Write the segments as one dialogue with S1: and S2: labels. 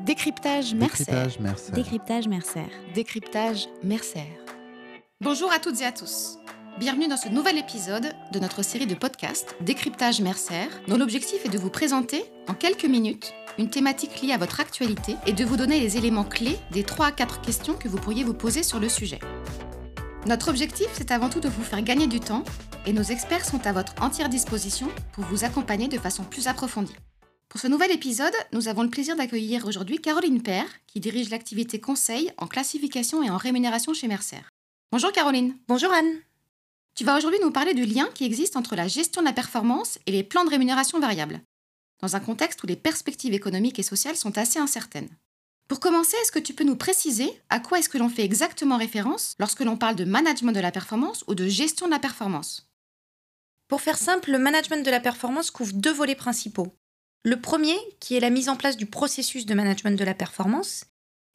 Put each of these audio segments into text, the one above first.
S1: Décryptage Mercer.
S2: Décryptage Mercer.
S3: Décryptage Mercer.
S1: Décryptage Mercer. Bonjour à toutes et à tous. Bienvenue dans ce nouvel épisode de notre série de podcasts Décryptage Mercer, dont l'objectif est de vous présenter en quelques minutes une thématique liée à votre actualité et de vous donner les éléments clés des 3 à 4 questions que vous pourriez vous poser sur le sujet. Notre objectif, c'est avant tout de vous faire gagner du temps et nos experts sont à votre entière disposition pour vous accompagner de façon plus approfondie. Pour ce nouvel épisode, nous avons le plaisir d'accueillir aujourd'hui Caroline Père, qui dirige l'activité conseil en classification et en rémunération chez Mercer. Bonjour Caroline.
S3: Bonjour Anne.
S1: Tu vas aujourd'hui nous parler du lien qui existe entre la gestion de la performance et les plans de rémunération variable, dans un contexte où les perspectives économiques et sociales sont assez incertaines. Pour commencer, est-ce que tu peux nous préciser à quoi est-ce que l'on fait exactement référence lorsque l'on parle de management de la performance ou de gestion de la performance?
S3: Pour faire simple, le management de la performance couvre deux volets principaux. Le premier, qui est la mise en place du processus de management de la performance,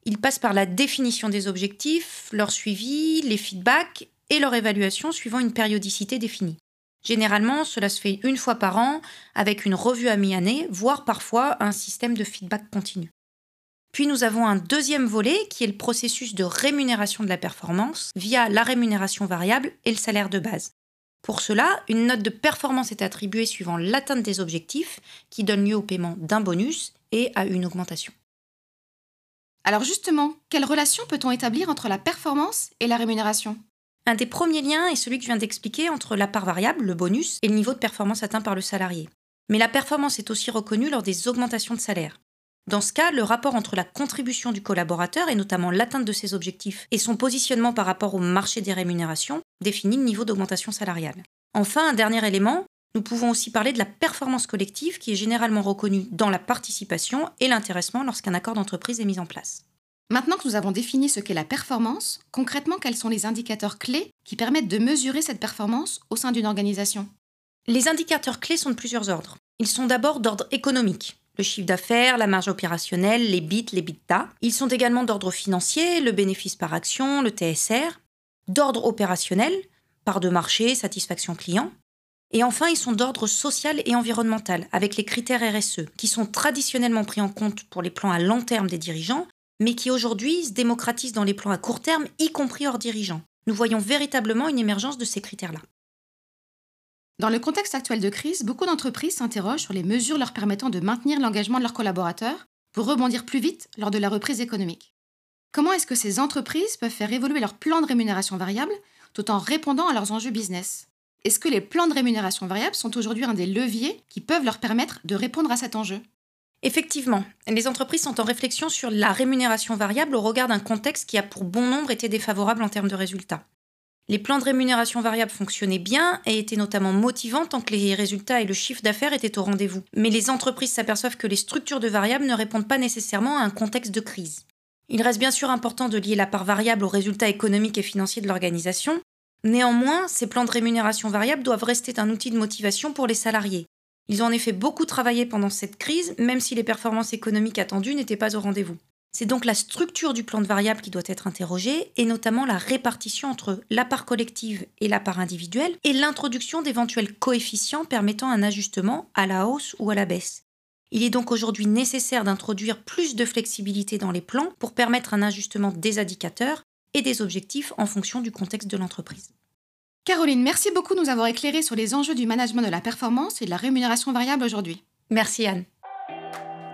S3: il passe par la définition des objectifs, leur suivi, les feedbacks et leur évaluation suivant une périodicité définie. Généralement, cela se fait une fois par an avec une revue à mi-année, voire parfois un système de feedback continu. Puis nous avons un deuxième volet qui est le processus de rémunération de la performance via la rémunération variable et le salaire de base. Pour cela, une note de performance est attribuée suivant l'atteinte des objectifs qui donne lieu au paiement d'un bonus et à une augmentation.
S1: Alors justement, quelle relation peut-on établir entre la performance et la rémunération?
S3: Un des premiers liens est celui que je viens d'expliquer entre la part variable, le bonus, et le niveau de performance atteint par le salarié. Mais la performance est aussi reconnue lors des augmentations de salaire. Dans ce cas, le rapport entre la contribution du collaborateur, et notamment l'atteinte de ses objectifs, et son positionnement par rapport au marché des rémunérations, définit le niveau d'augmentation salariale. Enfin, un dernier élément, nous pouvons aussi parler de la performance collective qui est généralement reconnue dans la participation et l'intéressement lorsqu'un accord d'entreprise est mis en place.
S1: Maintenant que nous avons défini ce qu'est la performance, concrètement, quels sont les indicateurs clés qui permettent de mesurer cette performance au sein d'une organisation?
S3: Les indicateurs clés sont de plusieurs ordres. Ils sont d'abord d'ordre économique, le chiffre d'affaires, la marge opérationnelle, les bits, les bitas. Ils sont également d'ordre financier, le bénéfice par action, le TSR, d'ordre opérationnel, part de marché, satisfaction client. Et enfin, ils sont d'ordre social et environnemental, avec les critères RSE, qui sont traditionnellement pris en compte pour les plans à long terme des dirigeants, mais qui aujourd'hui se démocratisent dans les plans à court terme, y compris hors dirigeants. Nous voyons véritablement une émergence de ces critères-là.
S1: Dans le contexte actuel de crise, beaucoup d'entreprises s'interrogent sur les mesures leur permettant de maintenir l'engagement de leurs collaborateurs pour rebondir plus vite lors de la reprise économique. Comment est-ce que ces entreprises peuvent faire évoluer leur plan de rémunération variable tout en répondant à leurs enjeux business? Est-ce que les plans de rémunération variable sont aujourd'hui un des leviers qui peuvent leur permettre de répondre à cet enjeu?
S3: Effectivement, les entreprises sont en réflexion sur la rémunération variable au regard d'un contexte qui a pour bon nombre été défavorable en termes de résultats. Les plans de rémunération variable fonctionnaient bien et étaient notamment motivants tant que les résultats et le chiffre d'affaires étaient au rendez-vous. Mais les entreprises s'aperçoivent que les structures de variables ne répondent pas nécessairement à un contexte de crise. Il reste bien sûr important de lier la part variable aux résultats économiques et financiers de l'organisation. Néanmoins, ces plans de rémunération variable doivent rester un outil de motivation pour les salariés. Ils ont en effet beaucoup travaillé pendant cette crise, même si les performances économiques attendues n'étaient pas au rendez-vous. C'est donc la structure du plan de variable qui doit être interrogée, et notamment la répartition entre la part collective et la part individuelle, et l'introduction d'éventuels coefficients permettant un ajustement à la hausse ou à la baisse. Il est donc aujourd'hui nécessaire d'introduire plus de flexibilité dans les plans pour permettre un ajustement des indicateurs et des objectifs en fonction du contexte de l'entreprise.
S1: Caroline, merci beaucoup de nous avoir éclairé sur les enjeux du management de la performance et de la rémunération variable aujourd'hui.
S3: Merci Anne.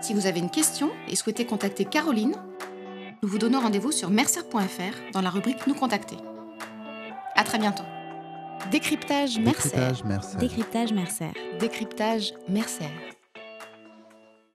S1: Si vous avez une question et souhaitez contacter Caroline, nous vous donnons rendez-vous sur mercer.fr dans la rubrique Nous contacter. À très bientôt. Décryptage Mercer.
S2: Décryptage Mercer.
S3: Décryptage Mercer.
S1: Décryptage Mercer.